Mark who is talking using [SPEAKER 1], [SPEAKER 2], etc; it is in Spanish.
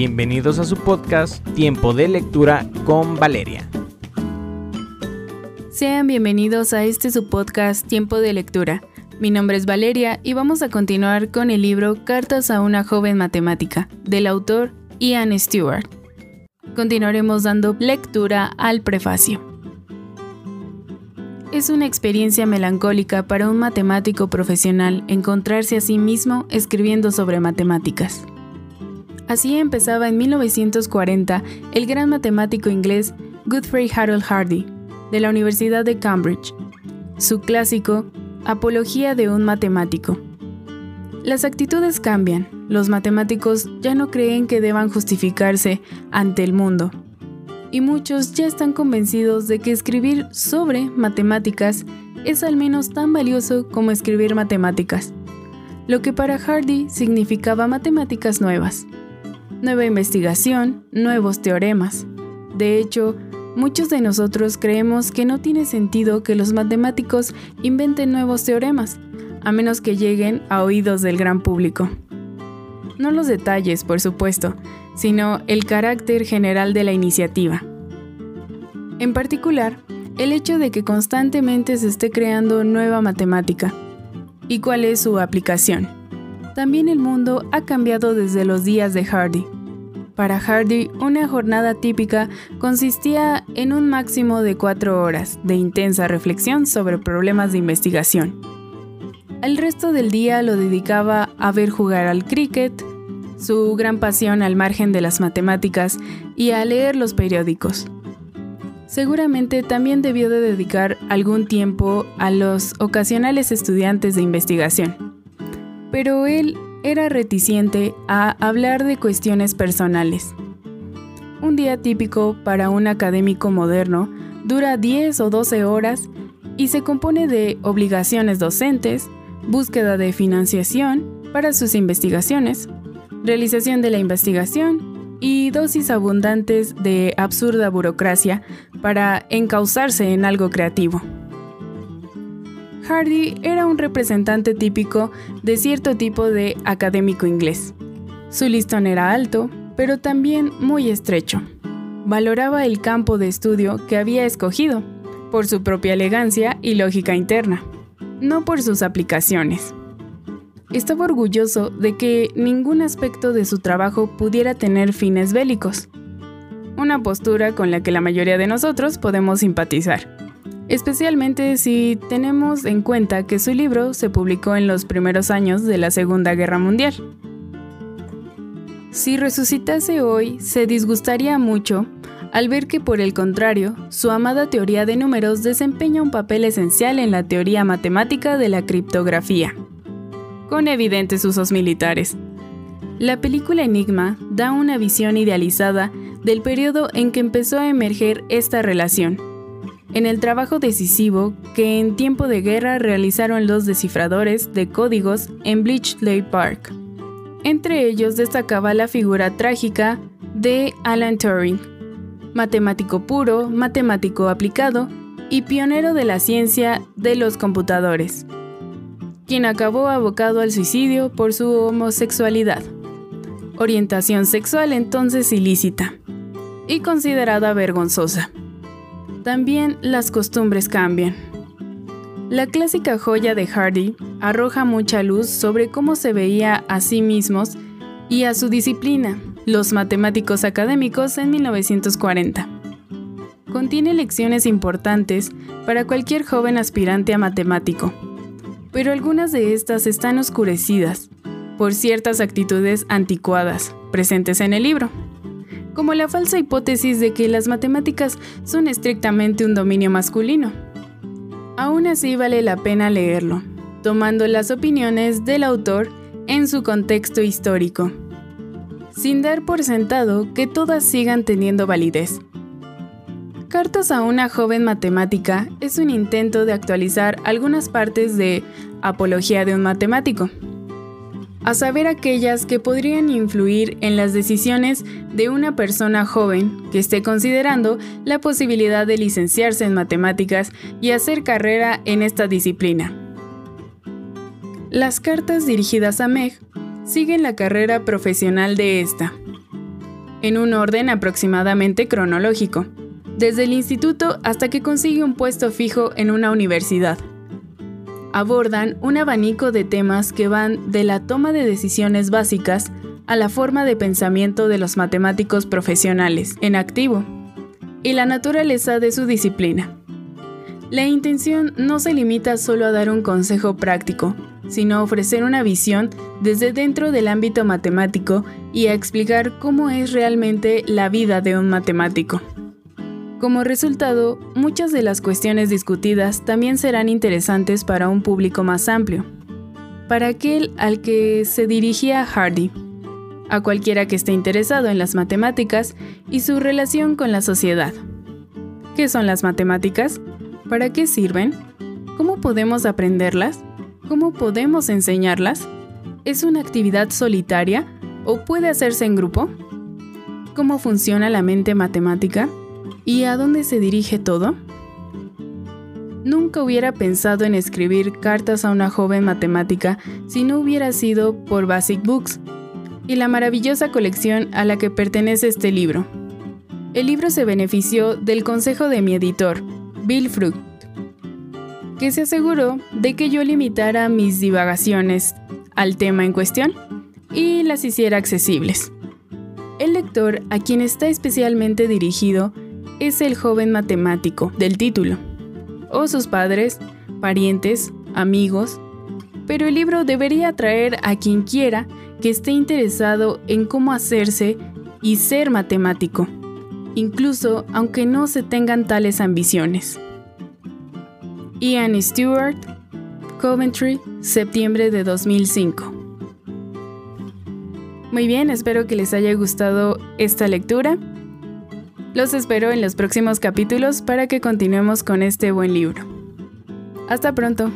[SPEAKER 1] Bienvenidos a su podcast Tiempo de Lectura con Valeria.
[SPEAKER 2] Sean bienvenidos a este su podcast Tiempo de Lectura. Mi nombre es Valeria y vamos a continuar con el libro Cartas a una joven matemática, del autor Ian Stewart. Continuaremos dando lectura al prefacio. Es una experiencia melancólica para un matemático profesional encontrarse a sí mismo escribiendo sobre matemáticas. Así empezaba en 1940 el gran matemático inglés Godfrey Harold Hardy, de la Universidad de Cambridge. Su clásico, Apología de un matemático. Las actitudes cambian, los matemáticos ya no creen que deban justificarse ante el mundo, y muchos ya están convencidos de que escribir sobre matemáticas es al menos tan valioso como escribir matemáticas, lo que para Hardy significaba matemáticas nuevas nueva investigación, nuevos teoremas. De hecho, muchos de nosotros creemos que no tiene sentido que los matemáticos inventen nuevos teoremas, a menos que lleguen a oídos del gran público. No los detalles, por supuesto, sino el carácter general de la iniciativa. En particular, el hecho de que constantemente se esté creando nueva matemática. ¿Y cuál es su aplicación? También el mundo ha cambiado desde los días de Hardy. Para Hardy, una jornada típica consistía en un máximo de cuatro horas de intensa reflexión sobre problemas de investigación. El resto del día lo dedicaba a ver jugar al cricket, su gran pasión al margen de las matemáticas y a leer los periódicos. Seguramente también debió de dedicar algún tiempo a los ocasionales estudiantes de investigación pero él era reticente a hablar de cuestiones personales. Un día típico para un académico moderno dura 10 o 12 horas y se compone de obligaciones docentes, búsqueda de financiación para sus investigaciones, realización de la investigación y dosis abundantes de absurda burocracia para encauzarse en algo creativo. Hardy era un representante típico de cierto tipo de académico inglés. Su listón era alto, pero también muy estrecho. Valoraba el campo de estudio que había escogido, por su propia elegancia y lógica interna, no por sus aplicaciones. Estaba orgulloso de que ningún aspecto de su trabajo pudiera tener fines bélicos, una postura con la que la mayoría de nosotros podemos simpatizar especialmente si tenemos en cuenta que su libro se publicó en los primeros años de la Segunda Guerra Mundial. Si resucitase hoy, se disgustaría mucho al ver que por el contrario, su amada teoría de números desempeña un papel esencial en la teoría matemática de la criptografía, con evidentes usos militares. La película Enigma da una visión idealizada del periodo en que empezó a emerger esta relación, en el trabajo decisivo que en tiempo de guerra realizaron los descifradores de códigos en Bletchley Park. Entre ellos destacaba la figura trágica de Alan Turing, matemático puro, matemático aplicado y pionero de la ciencia de los computadores, quien acabó abocado al suicidio por su homosexualidad, orientación sexual entonces ilícita y considerada vergonzosa. También las costumbres cambian. La clásica joya de Hardy arroja mucha luz sobre cómo se veía a sí mismos y a su disciplina, los matemáticos académicos en 1940. Contiene lecciones importantes para cualquier joven aspirante a matemático, pero algunas de estas están oscurecidas por ciertas actitudes anticuadas presentes en el libro como la falsa hipótesis de que las matemáticas son estrictamente un dominio masculino. Aún así vale la pena leerlo, tomando las opiniones del autor en su contexto histórico, sin dar por sentado que todas sigan teniendo validez. Cartas a una joven matemática es un intento de actualizar algunas partes de Apología de un matemático, a saber aquellas que podrían influir en las decisiones de una persona joven que esté considerando la posibilidad de licenciarse en matemáticas y hacer carrera en esta disciplina. Las cartas dirigidas a Meg siguen la carrera profesional de esta. en un orden aproximadamente cronológico, desde el instituto hasta que consigue un puesto fijo en una universidad. Abordan un abanico de temas que van de la toma de decisiones básicas a la forma de pensamiento de los matemáticos profesionales en activo y la naturaleza de su disciplina. La intención no se limita solo a dar un consejo práctico, sino a ofrecer una visión desde dentro del ámbito matemático y a explicar cómo es realmente la vida de un matemático. Como resultado, muchas de las cuestiones discutidas también serán interesantes para un público más amplio, para aquel al que se dirigía Hardy, a cualquiera que esté interesado en las matemáticas y su relación con la sociedad. ¿Qué son las matemáticas? ¿Para qué sirven? ¿Cómo podemos aprenderlas? ¿Cómo podemos enseñarlas? ¿Es una actividad solitaria o puede hacerse en grupo? ¿Cómo funciona la mente matemática? ¿Y a dónde se dirige todo? Nunca hubiera pensado en escribir cartas a una joven matemática si no hubiera sido por Basic Books y la maravillosa colección a la que pertenece este libro. El libro se benefició del consejo de mi editor, Bill Frucht, que se aseguró de que yo limitara mis divagaciones al tema en cuestión y las hiciera accesibles. El lector a quien está especialmente dirigido es el joven matemático del título, o sus padres, parientes, amigos, pero el libro debería atraer a quien quiera que esté interesado en cómo hacerse y ser matemático incluso aunque no se tengan tales ambiciones. Ian Stewart, Coventry, septiembre de 2005. Muy bien, espero que les haya gustado esta lectura. Los espero en los próximos capítulos para que continuemos con este buen libro. Hasta pronto.